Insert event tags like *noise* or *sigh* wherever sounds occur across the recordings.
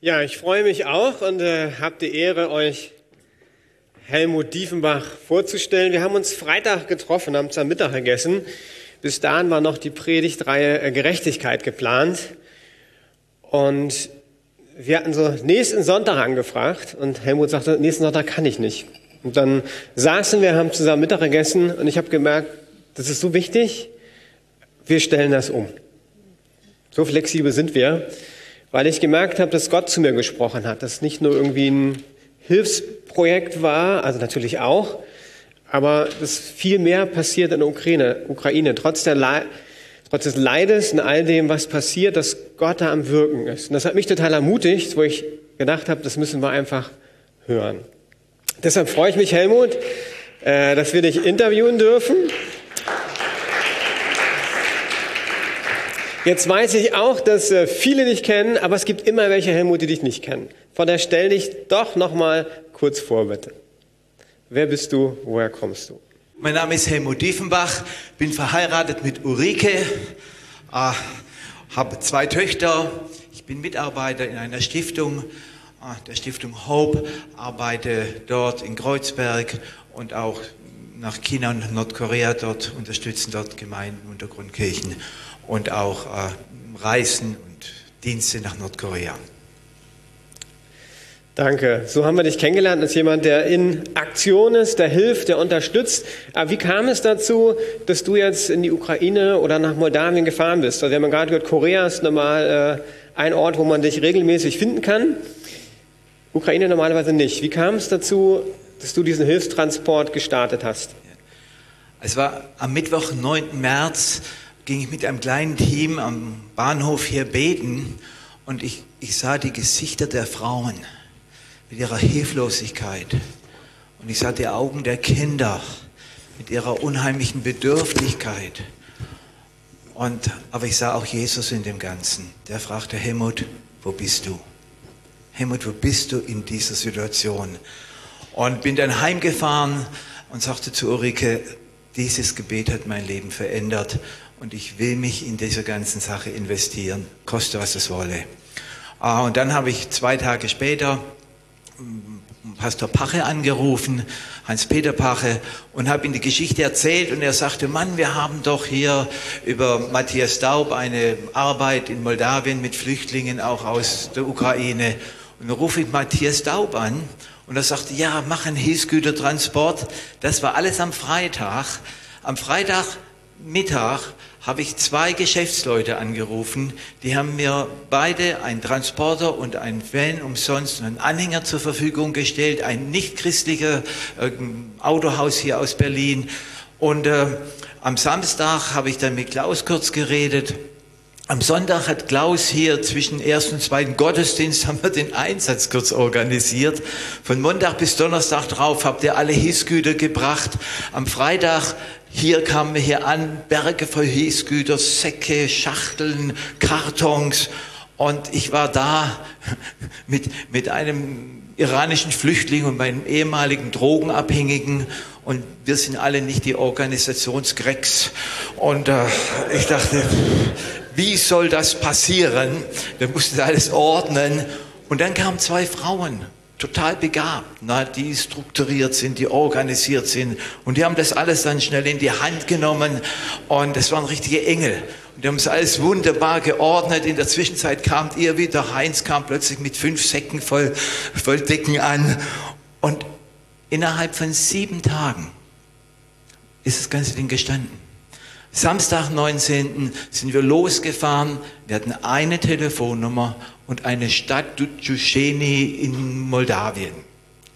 Ja, ich freue mich auch und äh, habe die Ehre, euch Helmut Diefenbach vorzustellen. Wir haben uns Freitag getroffen, haben zusammen Mittag gegessen. Bis dahin war noch die Predigtreihe äh, Gerechtigkeit geplant. Und wir hatten so nächsten Sonntag angefragt und Helmut sagte, nächsten Sonntag kann ich nicht. Und dann saßen wir, haben zusammen Mittag gegessen und ich habe gemerkt, das ist so wichtig, wir stellen das um. So flexibel sind wir weil ich gemerkt habe, dass Gott zu mir gesprochen hat, dass es nicht nur irgendwie ein Hilfsprojekt war, also natürlich auch, aber dass viel mehr passiert in der Ukraine, Ukraine trotz, der Le trotz des Leides und all dem, was passiert, dass Gott da am Wirken ist. Und das hat mich total ermutigt, wo ich gedacht habe, das müssen wir einfach hören. Deshalb freue ich mich, Helmut, äh, dass wir dich interviewen dürfen. Jetzt weiß ich auch, dass äh, viele dich kennen, aber es gibt immer welche, Helmut, die dich nicht kennen. Von daher stell dich doch noch mal kurz vor, bitte. Wer bist du? Woher kommst du? Mein Name ist Helmut Diefenbach, bin verheiratet mit Ulrike, äh, habe zwei Töchter. Ich bin Mitarbeiter in einer Stiftung, äh, der Stiftung Hope, arbeite dort in Kreuzberg und auch nach China und Nordkorea dort, unterstützen dort Gemeinden, Untergrundkirchen und auch äh, Reisen und Dienste nach Nordkorea. Danke. So haben wir dich kennengelernt als jemand, der in Aktion ist, der hilft, der unterstützt. Aber wie kam es dazu, dass du jetzt in die Ukraine oder nach Moldawien gefahren bist? Also wir haben gerade gehört, Korea ist normal äh, ein Ort, wo man dich regelmäßig finden kann. Ukraine normalerweise nicht. Wie kam es dazu, dass du diesen Hilfstransport gestartet hast? Es war am Mittwoch, 9. März ging ich mit einem kleinen Team am Bahnhof hier beten und ich, ich sah die Gesichter der Frauen mit ihrer Hilflosigkeit und ich sah die Augen der Kinder mit ihrer unheimlichen Bedürftigkeit. Und, aber ich sah auch Jesus in dem Ganzen. Der fragte Helmut, wo bist du? Helmut, wo bist du in dieser Situation? Und bin dann heimgefahren und sagte zu Ulrike, dieses Gebet hat mein Leben verändert und ich will mich in diese ganzen Sache investieren, koste was es wolle. Ah, und dann habe ich zwei Tage später mm, Pastor Pache angerufen, Hans-Peter Pache, und habe ihm die Geschichte erzählt und er sagte, Mann, wir haben doch hier über Matthias Daub eine Arbeit in Moldawien mit Flüchtlingen auch aus der Ukraine. Und dann rufe ich Matthias Daub an und er sagte, ja, mach einen Hilfsgütertransport. Das war alles am Freitag. Am Freitagmittag habe ich zwei Geschäftsleute angerufen, die haben mir beide einen Transporter und einen Van umsonst und einen Anhänger zur Verfügung gestellt, ein nicht-christlicher äh, Autohaus hier aus Berlin. Und äh, am Samstag habe ich dann mit Klaus kurz geredet. Am Sonntag hat Klaus hier zwischen ersten und zweiten Gottesdienst *laughs* haben wir den Einsatz kurz organisiert. Von Montag bis Donnerstag drauf habt ihr alle Hissgüter gebracht. Am Freitag hier kamen wir hier an, Berge voll Hilfsgüter, Säcke, Schachteln, Kartons. Und ich war da *laughs* mit, mit einem iranischen Flüchtling und meinem ehemaligen Drogenabhängigen. Und wir sind alle nicht die Organisationsgrecks. Und äh, ich dachte, wie soll das passieren? Wir mussten alles ordnen. Und dann kamen zwei Frauen total begabt, na, die strukturiert sind, die organisiert sind. Und die haben das alles dann schnell in die Hand genommen und das waren richtige Engel. Und die haben es alles wunderbar geordnet. In der Zwischenzeit kam ihr wieder, Heinz kam plötzlich mit fünf Säcken voll, voll Decken an. Und innerhalb von sieben Tagen ist das ganze Ding gestanden. Samstag, 19. sind wir losgefahren. Wir hatten eine Telefonnummer und eine Stadt Ducheni in Moldawien.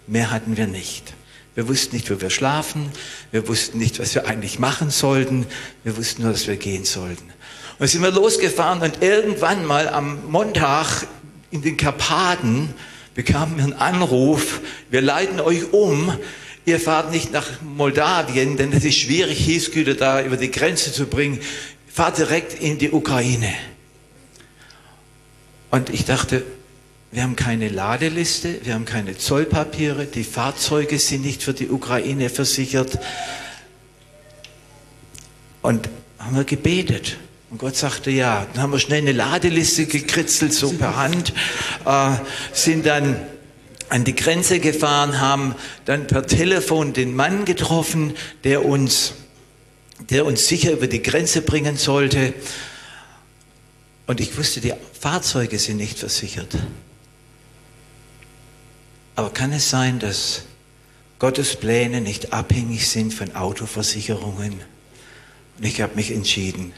Mehr hatten wir nicht. Wir wussten nicht, wo wir schlafen. Wir wussten nicht, was wir eigentlich machen sollten. Wir wussten nur, dass wir gehen sollten. Und sind wir losgefahren und irgendwann mal am Montag in den Karpaten bekamen wir einen Anruf. Wir leiten euch um ihr fahrt nicht nach Moldawien, denn es ist schwierig, Hilfsgüter da über die Grenze zu bringen. Fahrt direkt in die Ukraine. Und ich dachte, wir haben keine Ladeliste, wir haben keine Zollpapiere, die Fahrzeuge sind nicht für die Ukraine versichert. Und haben wir gebetet. Und Gott sagte ja. Dann haben wir schnell eine Ladeliste gekritzelt, so per Hand, äh, sind dann an die Grenze gefahren, haben dann per Telefon den Mann getroffen, der uns, der uns sicher über die Grenze bringen sollte. Und ich wusste, die Fahrzeuge sind nicht versichert. Aber kann es sein, dass Gottes Pläne nicht abhängig sind von Autoversicherungen? Und ich habe mich entschieden,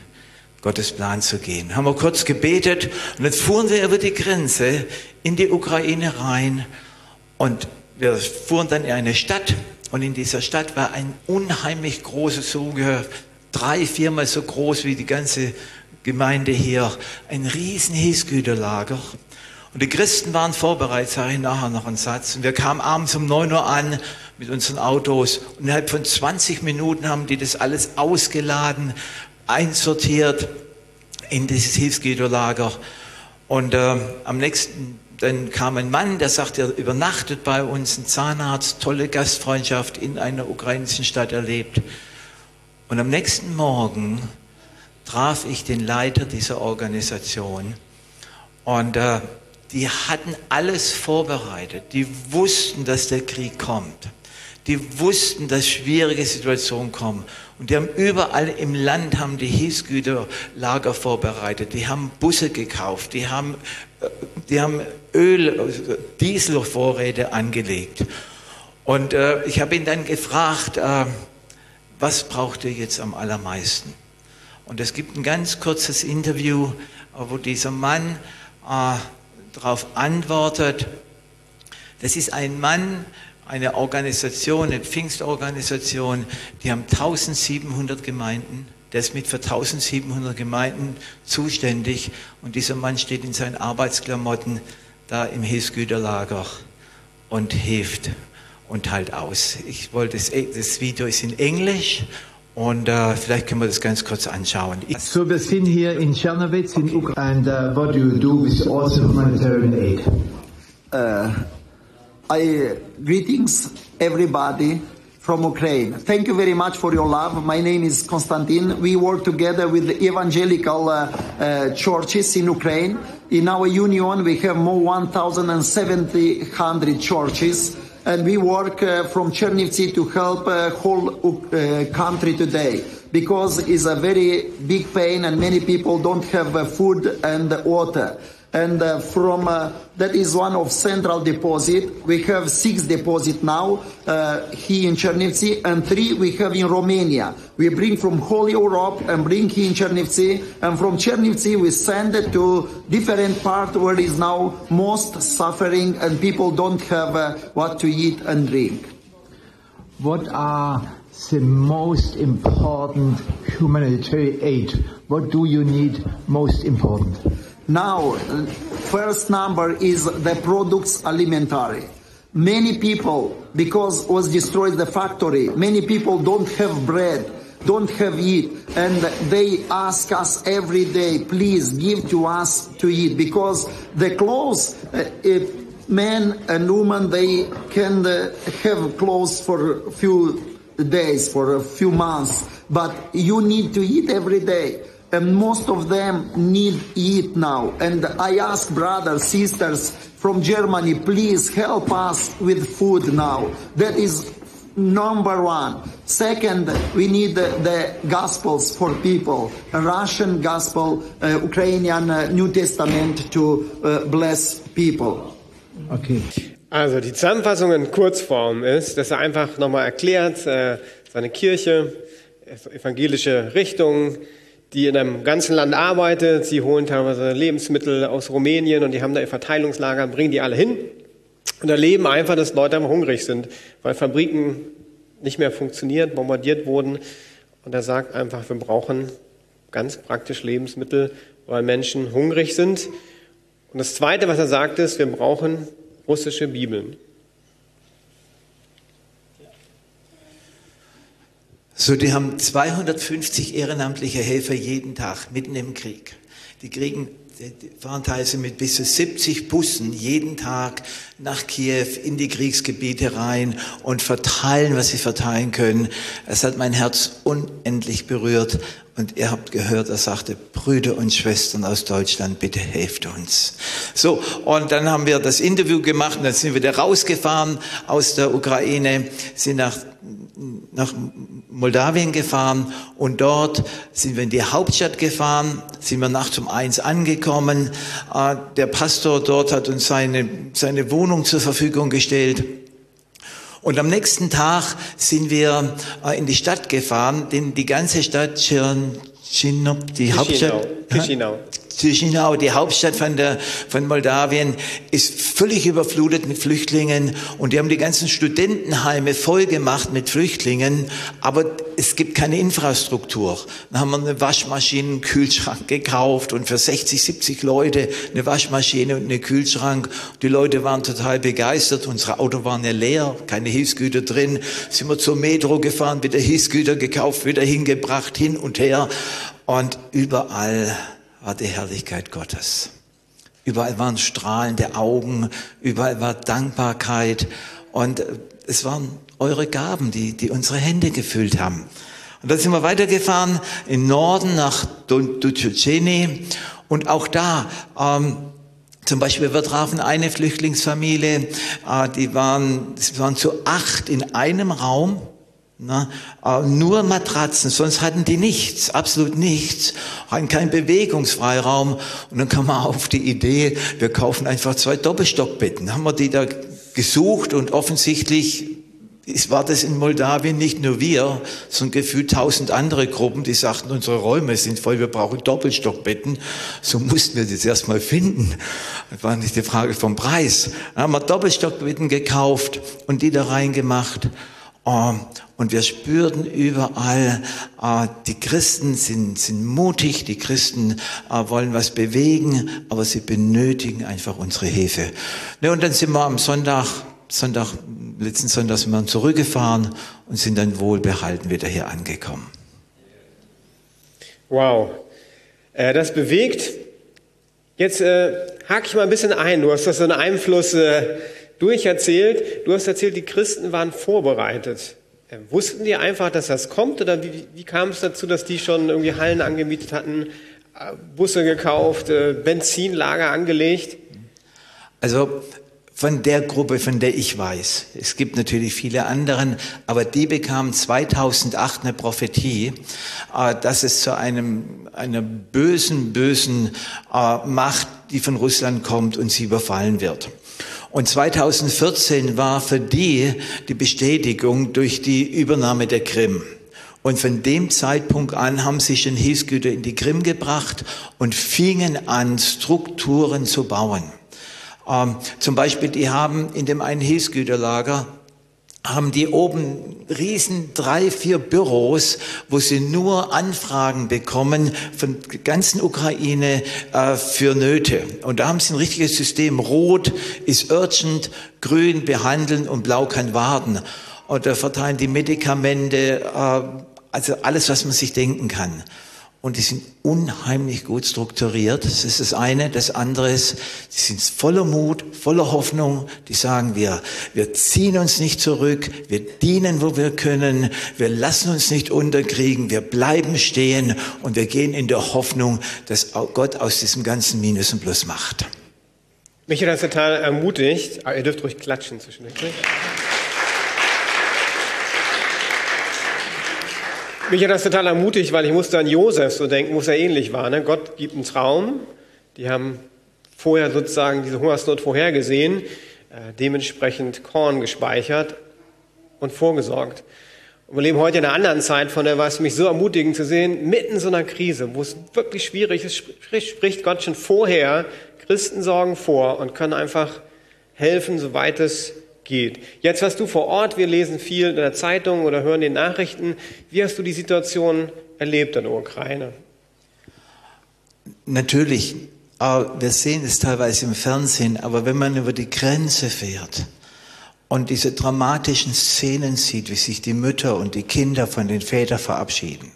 Gottes Plan zu gehen. Haben wir kurz gebetet und jetzt fuhren wir über die Grenze in die Ukraine rein und wir fuhren dann in eine Stadt und in dieser Stadt war ein unheimlich großes, ungefähr drei, viermal so groß wie die ganze Gemeinde hier, ein riesen Hilfsgüterlager. Und die Christen waren vorbereitet, sage ich nachher noch einen Satz. Und wir kamen abends um 9 Uhr an mit unseren Autos und innerhalb von 20 Minuten haben die das alles ausgeladen, einsortiert in dieses Hilfsgüterlager. Und äh, am nächsten, dann kam ein Mann, der sagte, er übernachtet bei uns, ein Zahnarzt, tolle Gastfreundschaft in einer ukrainischen Stadt erlebt. Und am nächsten Morgen traf ich den Leiter dieser Organisation und äh, die hatten alles vorbereitet. Die wussten, dass der Krieg kommt. Die wussten, dass schwierige Situationen kommen. Und die haben überall im Land haben die Hilfsgüterlager vorbereitet. Die haben Busse gekauft. Die haben, die haben Öl, Dieselvorräte angelegt. Und äh, ich habe ihn dann gefragt, äh, was braucht ihr jetzt am allermeisten? Und es gibt ein ganz kurzes Interview, äh, wo dieser Mann äh, darauf antwortet. Das ist ein Mann, eine Organisation, eine Pfingstorganisation, die haben 1700 Gemeinden. Der ist mit für 1700 Gemeinden zuständig und dieser Mann steht in seinen Arbeitsklamotten da im Hilfsgüterlager und hilft und halt aus. Ich wollte das, das Video ist in Englisch und uh, vielleicht können wir das ganz kurz anschauen. So wir sind hier in Czernowitz in Ukraine. And uh, what do you do with also humanitarian aid? Uh, I greetings everybody from Ukraine. Thank you very much for your love. My name is Konstantin. We work together with the evangelical uh, uh, churches in Ukraine. In our union, we have more 1,700 churches, and we work uh, from Chernivtsi to help uh, whole uh, country today because it's a very big pain, and many people don't have uh, food and water and uh, from uh, that is one of central deposit. We have six deposit now uh, here in Chernivtsi, and three we have in Romania. We bring from whole Europe and bring here in Chernivtsi, and from Chernivtsi we send it to different part where is now most suffering and people don't have uh, what to eat and drink. What are the most important humanitarian aid? What do you need most important? Now, first number is the products alimentary. Many people, because was destroyed the factory, many people don't have bread, don't have eat, and they ask us every day, please give to us to eat, because the clothes, uh, if men and women, they can uh, have clothes for a few days, for a few months, but you need to eat every day and most of them need it now. And I ask brothers, sisters from Germany, please help us with food now. That is number one. Second, we need the, the gospels for people, a Russian gospel, uh, Ukrainian uh, New Testament to uh, bless people. Okay. Also die Zusammenfassung in Kurzform ist, dass er einfach nochmal erklärt, äh, seine Kirche, evangelische Richtung, die in einem ganzen Land arbeitet. Sie holen teilweise Lebensmittel aus Rumänien und die haben da ihr Verteilungslager, bringen die alle hin und erleben einfach, dass Leute einfach hungrig sind, weil Fabriken nicht mehr funktionieren, bombardiert wurden. Und er sagt einfach, wir brauchen ganz praktisch Lebensmittel, weil Menschen hungrig sind. Und das Zweite, was er sagt, ist, wir brauchen russische Bibeln. So, die haben 250 ehrenamtliche Helfer jeden Tag mitten im Krieg. Die kriegen die fahren teilweise mit bis zu 70 Bussen jeden Tag nach Kiew in die Kriegsgebiete rein und verteilen, was sie verteilen können. Es hat mein Herz unendlich berührt. Und ihr habt gehört, er sagte, Brüder und Schwestern aus Deutschland, bitte helft uns. So, und dann haben wir das Interview gemacht und dann sind wir wieder rausgefahren aus der Ukraine, sind nach, nach Moldawien gefahren und dort sind wir in die Hauptstadt gefahren, sind wir nachts um eins angekommen. Äh, der Pastor dort hat uns seine, seine Wohnung zur Verfügung gestellt. Und am nächsten Tag sind wir äh, in die Stadt gefahren, denn die ganze Stadt die Hauptstadt, Chisinau. Chisinau, die Hauptstadt von, der, von Moldawien, ist völlig überflutet mit Flüchtlingen und die haben die ganzen Studentenheime voll gemacht mit Flüchtlingen, aber es gibt keine Infrastruktur. Dann haben wir eine Waschmaschine, einen Kühlschrank gekauft und für 60, 70 Leute eine Waschmaschine und einen Kühlschrank. Die Leute waren total begeistert, unsere Autos waren ja leer, keine Hilfsgüter drin. Sind wir zur Metro gefahren, wieder Hilfsgüter gekauft, wieder hingebracht, hin und her und überall war die Herrlichkeit Gottes. Überall waren strahlende Augen, überall war Dankbarkeit und es waren eure Gaben, die, die unsere Hände gefüllt haben. Und dann sind wir weitergefahren im Norden nach Duceceni und auch da ähm, zum Beispiel, wir trafen eine Flüchtlingsfamilie, äh, die waren, die waren zu acht in einem Raum na, äh, nur Matratzen, sonst hatten die nichts, absolut nichts, hatten keinen Bewegungsfreiraum. Und dann kam man auf die Idee, wir kaufen einfach zwei Doppelstockbetten. Haben wir die da gesucht und offensichtlich war das in Moldawien nicht nur wir, sondern gefühlt tausend andere Gruppen, die sagten, unsere Räume sind voll, wir brauchen Doppelstockbetten. So mussten wir das erstmal finden. Das war nicht die Frage vom Preis. Dann haben wir Doppelstockbetten gekauft und die da reingemacht. Ähm, und wir spürten überall, äh, die Christen sind, sind mutig, die Christen äh, wollen was bewegen, aber sie benötigen einfach unsere Hilfe. Ne, und dann sind wir am Sonntag, Sonntag, letzten Sonntag sind wir zurückgefahren und sind dann wohlbehalten wieder hier angekommen. Wow, äh, das bewegt. Jetzt äh, hake ich mal ein bisschen ein. Du hast das so einen Einfluss äh, durcherzählt. Du hast erzählt, die Christen waren vorbereitet. Äh, wussten die einfach, dass das kommt oder wie, wie kam es dazu, dass die schon irgendwie Hallen angemietet hatten, äh, Busse gekauft, äh, Benzinlager angelegt? Also von der Gruppe, von der ich weiß. Es gibt natürlich viele anderen, aber die bekamen 2008 eine Prophetie, dass es zu einem, einer bösen, bösen Macht, die von Russland kommt und sie überfallen wird. Und 2014 war für die die Bestätigung durch die Übernahme der Krim. Und von dem Zeitpunkt an haben sie schon Hilfsgüter in die Krim gebracht und fingen an, Strukturen zu bauen. Ähm, zum Beispiel, die haben in dem einen Hilfsgüterlager haben die oben riesen drei, vier Büros, wo sie nur Anfragen bekommen von ganzen Ukraine äh, für Nöte. Und da haben sie ein richtiges System. Rot ist urgent, grün behandeln und blau kann warten. Und da verteilen die Medikamente, äh, also alles, was man sich denken kann und die sind unheimlich gut strukturiert. Das ist das eine. Das andere ist, die sind voller Mut, voller Hoffnung. Die sagen wir, wir ziehen uns nicht zurück, wir dienen, wo wir können, wir lassen uns nicht unterkriegen, wir bleiben stehen und wir gehen in der Hoffnung, dass Gott aus diesem ganzen Minus und Plus macht. Mich hat das total ermutigt. Ihr dürft ruhig klatschen zwischendurch. Mich hat das total ermutigt, weil ich musste an Josef so denken, wo es ja ähnlich war. Ne? Gott gibt einen Traum. Die haben vorher sozusagen diese Hungersnot vorhergesehen, äh, dementsprechend Korn gespeichert und vorgesorgt. Und wir leben heute in einer anderen Zeit, von der war es mich so ermutigend zu sehen, mitten in so einer Krise, wo es wirklich schwierig ist, spricht Gott schon vorher, Christen sorgen vor und können einfach helfen, soweit es geht. Jetzt warst du vor Ort, wir lesen viel in der Zeitung oder hören die Nachrichten. Wie hast du die Situation erlebt in der Ukraine? Natürlich, wir sehen es teilweise im Fernsehen, aber wenn man über die Grenze fährt und diese dramatischen Szenen sieht, wie sich die Mütter und die Kinder von den Vätern verabschieden,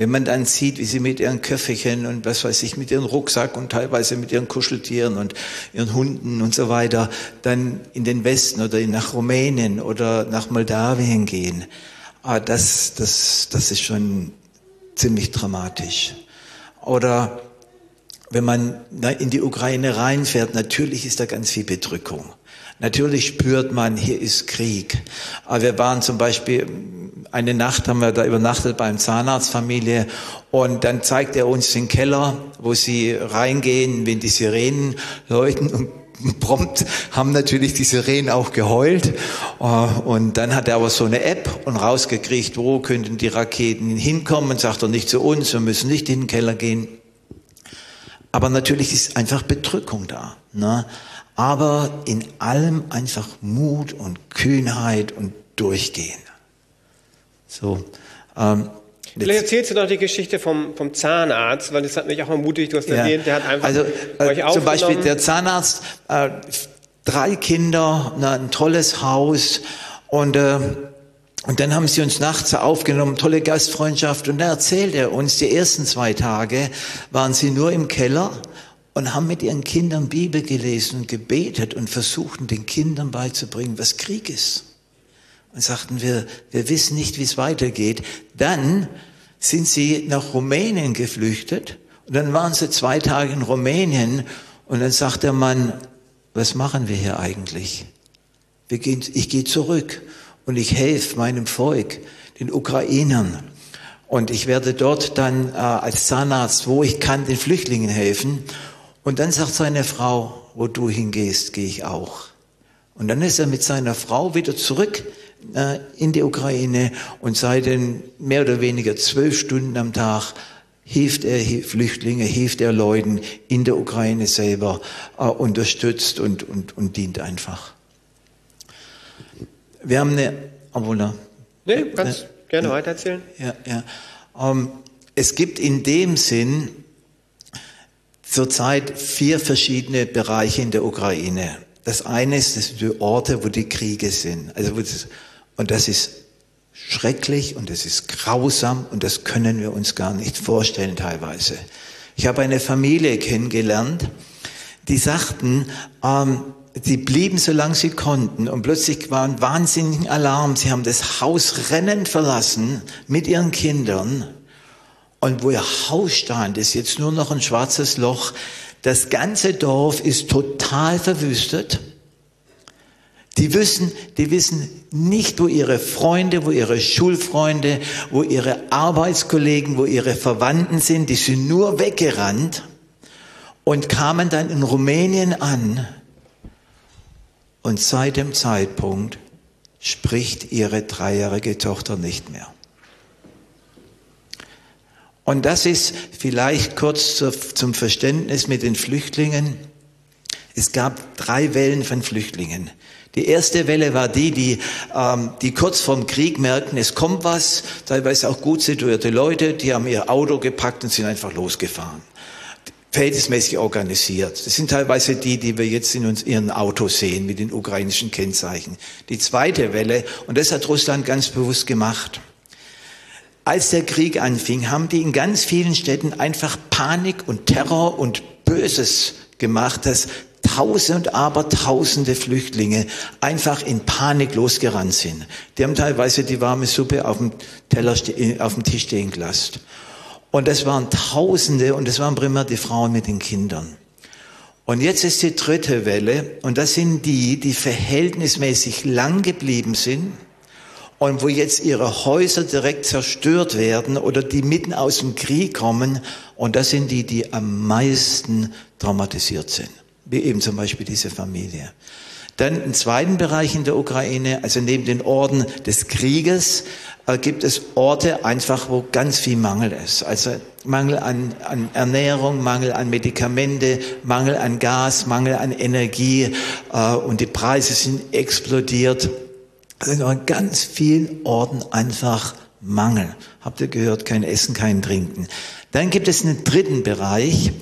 Wenn man dann sieht, wie sie mit ihren Köfferchen und was weiß ich, mit ihren Rucksack und teilweise mit ihren Kuscheltieren und ihren Hunden und so weiter dann in den Westen oder nach Rumänien oder nach Moldawien gehen, ah, das, das, das ist schon ziemlich dramatisch. Oder wenn man in die Ukraine reinfährt, natürlich ist da ganz viel Bedrückung. Natürlich spürt man, hier ist Krieg. Aber wir waren zum Beispiel, eine Nacht haben wir da übernachtet beim Zahnarztfamilie und dann zeigt er uns den Keller, wo sie reingehen, wenn die Sirenen läuten und *laughs* prompt haben natürlich die Sirenen auch geheult. Und dann hat er aber so eine App und rausgekriegt, wo könnten die Raketen hinkommen sagt er nicht zu uns, wir müssen nicht in den Keller gehen. Aber natürlich ist einfach Bedrückung da. Ne? aber in allem einfach Mut und Kühnheit und Durchgehen. So. Ähm, Vielleicht erzählst du noch die Geschichte vom, vom Zahnarzt, weil das hat mich auch ermutigt, du hast ja. erwähnt, der hat einfach also, äh, euch Zum Beispiel der Zahnarzt, äh, drei Kinder, na, ein tolles Haus und äh, und dann haben sie uns nachts aufgenommen, tolle Gastfreundschaft. Und da erzählt er uns, die ersten zwei Tage waren sie nur im Keller und haben mit ihren Kindern Bibel gelesen und gebetet und versuchten den Kindern beizubringen, was Krieg ist. Und sagten wir, wir wissen nicht, wie es weitergeht. Dann sind sie nach Rumänien geflüchtet und dann waren sie zwei Tage in Rumänien und dann sagt der Mann, was machen wir hier eigentlich? Ich gehe zurück und ich helfe meinem Volk, den Ukrainern. Und ich werde dort dann äh, als Zahnarzt, wo ich kann, den Flüchtlingen helfen. Und dann sagt seine Frau, wo du hingehst, gehe ich auch. Und dann ist er mit seiner Frau wieder zurück äh, in die Ukraine und seit den mehr oder weniger zwölf Stunden am Tag hilft er Flüchtlinge, hilft er Leuten in der Ukraine selber, äh, unterstützt und, und, und dient einfach. Wir haben eine, obwohl, nee, kannst äh, gerne äh, weitererzählen. Ja, ja. Ähm, es gibt in dem Sinn zurzeit vier verschiedene Bereiche in der Ukraine. Das eine ist das die Orte, wo die Kriege sind. Also das, und das ist schrecklich und das ist grausam und das können wir uns gar nicht vorstellen teilweise. Ich habe eine Familie kennengelernt, die sagten, ähm, sie blieben so lange sie konnten und plötzlich war ein wahnsinniger Alarm. Sie haben das Haus rennend verlassen mit ihren Kindern und wo ihr Haus stand, ist jetzt nur noch ein schwarzes Loch. Das ganze Dorf ist total verwüstet. Die wissen, die wissen nicht, wo ihre Freunde, wo ihre Schulfreunde, wo ihre Arbeitskollegen, wo ihre Verwandten sind. Die sind nur weggerannt und kamen dann in Rumänien an. Und seit dem Zeitpunkt spricht ihre dreijährige Tochter nicht mehr. Und das ist vielleicht kurz zum Verständnis mit den Flüchtlingen. Es gab drei Wellen von Flüchtlingen. Die erste Welle war die, die, ähm, die kurz vorm Krieg merkten, es kommt was, teilweise auch gut situierte Leute, die haben ihr Auto gepackt und sind einfach losgefahren. Verhältnismäßig organisiert. Das sind teilweise die, die wir jetzt in uns, ihren Autos sehen, mit den ukrainischen Kennzeichen. Die zweite Welle, und das hat Russland ganz bewusst gemacht, als der Krieg anfing, haben die in ganz vielen Städten einfach Panik und Terror und Böses gemacht, dass Tausende und Abertausende Flüchtlinge einfach in Panik losgerannt sind. Die haben teilweise die warme Suppe auf dem Teller, auf dem Tisch stehen gelassen. Und das waren Tausende und das waren primär die Frauen mit den Kindern. Und jetzt ist die dritte Welle und das sind die, die verhältnismäßig lang geblieben sind, und wo jetzt ihre Häuser direkt zerstört werden oder die mitten aus dem Krieg kommen. Und das sind die, die am meisten traumatisiert sind, wie eben zum Beispiel diese Familie. Dann im zweiten Bereich in der Ukraine, also neben den Orten des Krieges, gibt es Orte einfach, wo ganz viel Mangel ist. Also Mangel an, an Ernährung, Mangel an Medikamente, Mangel an Gas, Mangel an Energie äh, und die Preise sind explodiert sind an ganz vielen Orten einfach Mangel. Habt ihr gehört, kein Essen, kein Trinken. Dann gibt es einen dritten Bereich.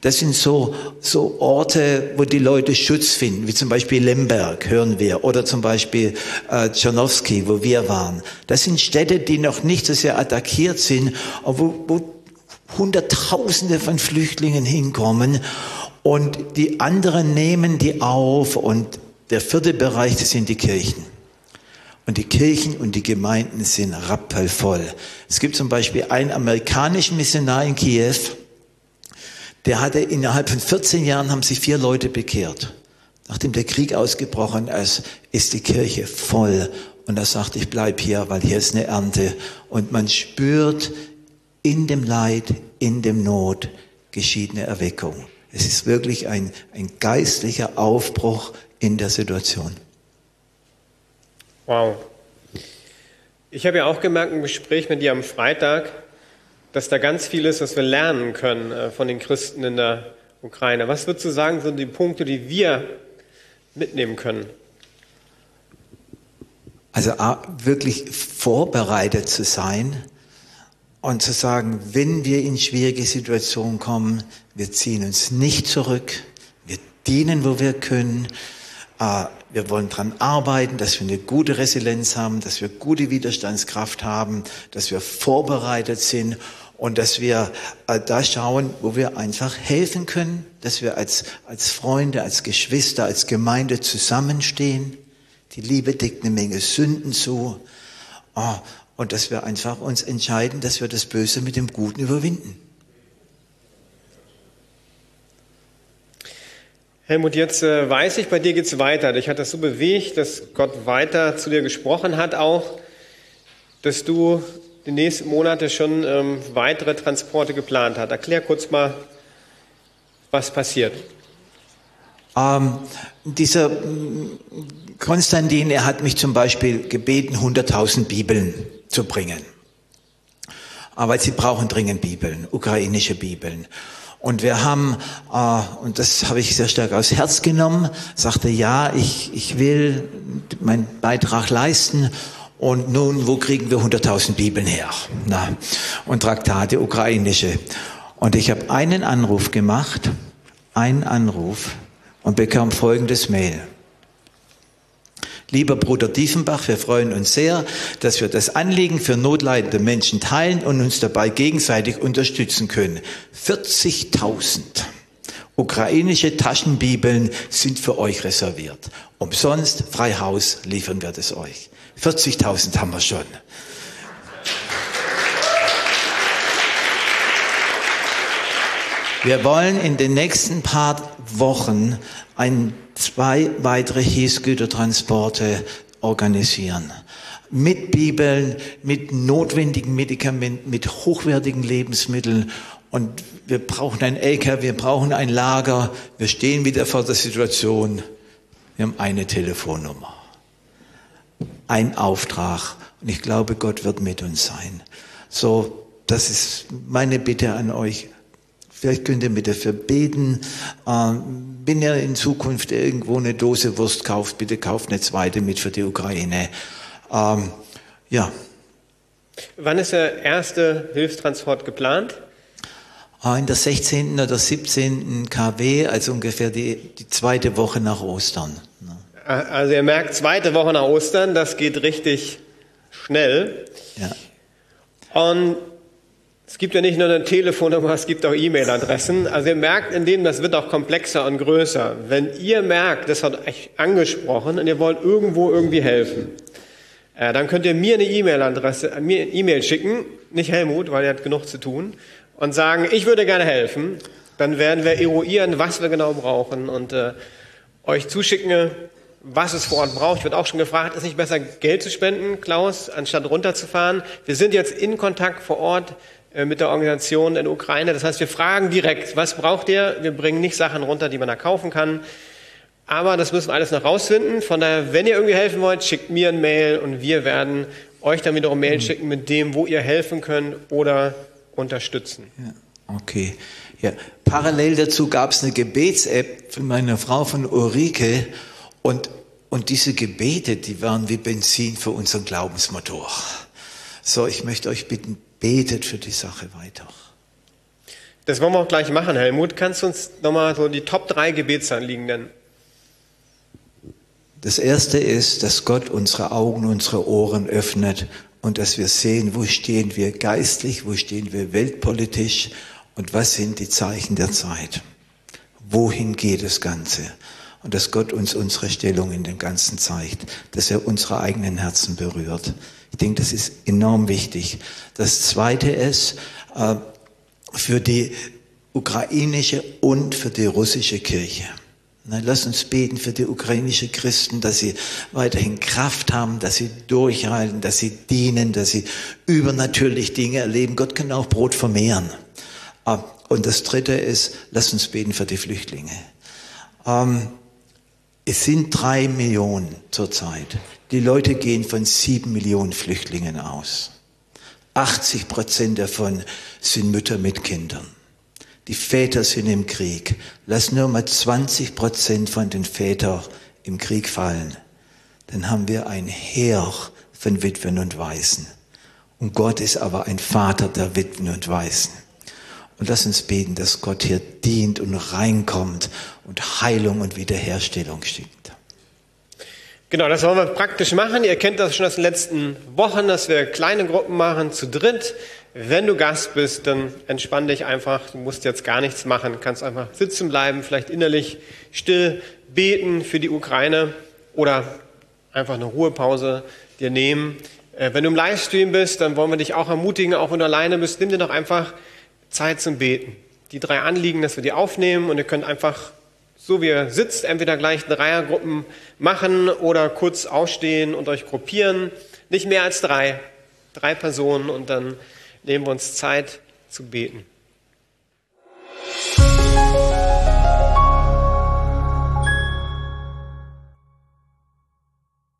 Das sind so, so Orte, wo die Leute Schutz finden, wie zum Beispiel Lemberg, hören wir, oder zum Beispiel äh, Tschernowski, wo wir waren. Das sind Städte, die noch nicht so sehr attackiert sind, wo, wo Hunderttausende von Flüchtlingen hinkommen und die anderen nehmen die auf und der vierte Bereich, das sind die Kirchen. Und die Kirchen und die Gemeinden sind rappelvoll. Es gibt zum Beispiel einen amerikanischen Missionar in Kiew, der hatte innerhalb von 14 Jahren haben sich vier Leute bekehrt. Nachdem der Krieg ausgebrochen ist, ist die Kirche voll. Und er sagt, ich bleib hier, weil hier ist eine Ernte. Und man spürt in dem Leid, in dem Not geschieht eine Erweckung. Es ist wirklich ein, ein geistlicher Aufbruch in der Situation. Wow. Ich habe ja auch gemerkt im Gespräch mit dir am Freitag, dass da ganz viel ist, was wir lernen können äh, von den Christen in der Ukraine. Was würdest du sagen, sind die Punkte, die wir mitnehmen können? Also wirklich vorbereitet zu sein und zu sagen, wenn wir in schwierige Situationen kommen, wir ziehen uns nicht zurück, wir dienen, wo wir können, wir wollen daran arbeiten, dass wir eine gute Resilienz haben, dass wir gute Widerstandskraft haben, dass wir vorbereitet sind und dass wir äh, da schauen, wo wir einfach helfen können, dass wir als, als Freunde, als Geschwister, als Gemeinde zusammenstehen. Die Liebe deckt eine Menge Sünden zu. Oh, und dass wir einfach uns entscheiden, dass wir das Böse mit dem Guten überwinden. Helmut, jetzt äh, weiß ich, bei dir geht's weiter. Dich hat das so bewegt, dass Gott weiter zu dir gesprochen hat auch, dass du die nächsten Monate schon ähm, weitere Transporte geplant hast. Erklär kurz mal, was passiert. Ähm, dieser mm, Konstantin, er hat mich zum Beispiel gebeten, 100.000 Bibeln zu bringen. Aber sie brauchen dringend Bibeln, ukrainische Bibeln. Und wir haben, äh, und das habe ich sehr stark aus Herz genommen, sagte, ja, ich, ich will meinen Beitrag leisten. Und nun, wo kriegen wir 100.000 Bibeln her? Na, und Traktate, ukrainische. Und ich habe einen Anruf gemacht, einen Anruf und bekam folgendes Mail. Lieber Bruder Diefenbach, wir freuen uns sehr, dass wir das Anliegen für notleidende Menschen teilen und uns dabei gegenseitig unterstützen können. 40.000 ukrainische Taschenbibeln sind für euch reserviert. Umsonst, frei Haus, liefern wir das euch. 40.000 haben wir schon. Wir wollen in den nächsten paar Wochen ein, zwei weitere Hilfsgütertransporte organisieren. Mit Bibeln, mit notwendigen Medikamenten, mit hochwertigen Lebensmitteln. Und wir brauchen ein LKW, wir brauchen ein Lager. Wir stehen wieder vor der Situation. Wir haben eine Telefonnummer. Ein Auftrag. Und ich glaube, Gott wird mit uns sein. So, das ist meine Bitte an euch. Vielleicht könnt ihr mit dafür beten. Ähm, wenn ihr in Zukunft irgendwo eine Dose Wurst kauft, bitte kauft eine zweite mit für die Ukraine. Ähm, ja. Wann ist der erste Hilfstransport geplant? Ah, in der 16. oder 17. KW, also ungefähr die, die zweite Woche nach Ostern. Also ihr merkt, zweite Woche nach Ostern, das geht richtig schnell. Ja. Und es gibt ja nicht nur eine Telefonnummer, es gibt auch E-Mail-Adressen. Also ihr merkt, in dem das wird auch komplexer und größer. Wenn ihr merkt, das hat euch angesprochen und ihr wollt irgendwo irgendwie helfen, äh, dann könnt ihr mir eine E-Mail-Adresse, äh, mir eine E-Mail schicken, nicht Helmut, weil er hat genug zu tun, und sagen, ich würde gerne helfen. Dann werden wir eruieren, was wir genau brauchen und äh, euch zuschicken, was es vor Ort braucht. Ich wird auch schon gefragt, ist nicht besser Geld zu spenden, Klaus, anstatt runterzufahren? Wir sind jetzt in Kontakt vor Ort mit der Organisation in der Ukraine. Das heißt, wir fragen direkt, was braucht ihr? Wir bringen nicht Sachen runter, die man da kaufen kann. Aber das müssen wir alles noch rausfinden. Von daher, wenn ihr irgendwie helfen wollt, schickt mir ein Mail und wir werden euch dann wiederum Mail schicken mit dem, wo ihr helfen könnt oder unterstützen. Ja, okay. Ja. Parallel dazu gab es eine Gebets-App von meiner Frau von Ulrike und, und diese Gebete, die waren wie Benzin für unseren Glaubensmotor. So, ich möchte euch bitten, betet für die Sache weiter. Das wollen wir auch gleich machen, Helmut. Kannst du uns nochmal so die Top 3 Gebetsanliegen nennen? Das erste ist, dass Gott unsere Augen, unsere Ohren öffnet und dass wir sehen, wo stehen wir geistlich, wo stehen wir weltpolitisch und was sind die Zeichen der Zeit. Wohin geht das Ganze? Und dass Gott uns unsere Stellung in dem Ganzen zeigt, dass er unsere eigenen Herzen berührt. Ich denke, das ist enorm wichtig. Das Zweite ist, äh, für die ukrainische und für die russische Kirche. Lass uns beten für die ukrainische Christen, dass sie weiterhin Kraft haben, dass sie durchhalten, dass sie dienen, dass sie übernatürlich Dinge erleben. Gott kann auch Brot vermehren. Ah, und das Dritte ist, lass uns beten für die Flüchtlinge. Ähm, es sind drei Millionen zurzeit. Die Leute gehen von sieben Millionen Flüchtlingen aus. 80 Prozent davon sind Mütter mit Kindern. Die Väter sind im Krieg. Lass nur mal 20 Prozent von den Vätern im Krieg fallen. Dann haben wir ein Heer von Witwen und Waisen. Und Gott ist aber ein Vater der Witwen und Waisen. Und lass uns beten, dass Gott hier dient und reinkommt und Heilung und Wiederherstellung schickt. Genau, das wollen wir praktisch machen. Ihr kennt das schon aus den letzten Wochen, dass wir kleine Gruppen machen, zu dritt. Wenn du Gast bist, dann entspann dich einfach. Du musst jetzt gar nichts machen. kannst einfach sitzen bleiben, vielleicht innerlich still beten für die Ukraine oder einfach eine Ruhepause dir nehmen. Äh, wenn du im Livestream bist, dann wollen wir dich auch ermutigen, auch wenn du alleine bist, nimm dir doch einfach Zeit zum Beten. Die drei Anliegen, dass wir die aufnehmen und ihr könnt einfach so wie ihr sitzt, entweder gleich Dreiergruppen machen oder kurz aufstehen und euch gruppieren. Nicht mehr als drei, drei Personen und dann nehmen wir uns Zeit zu beten.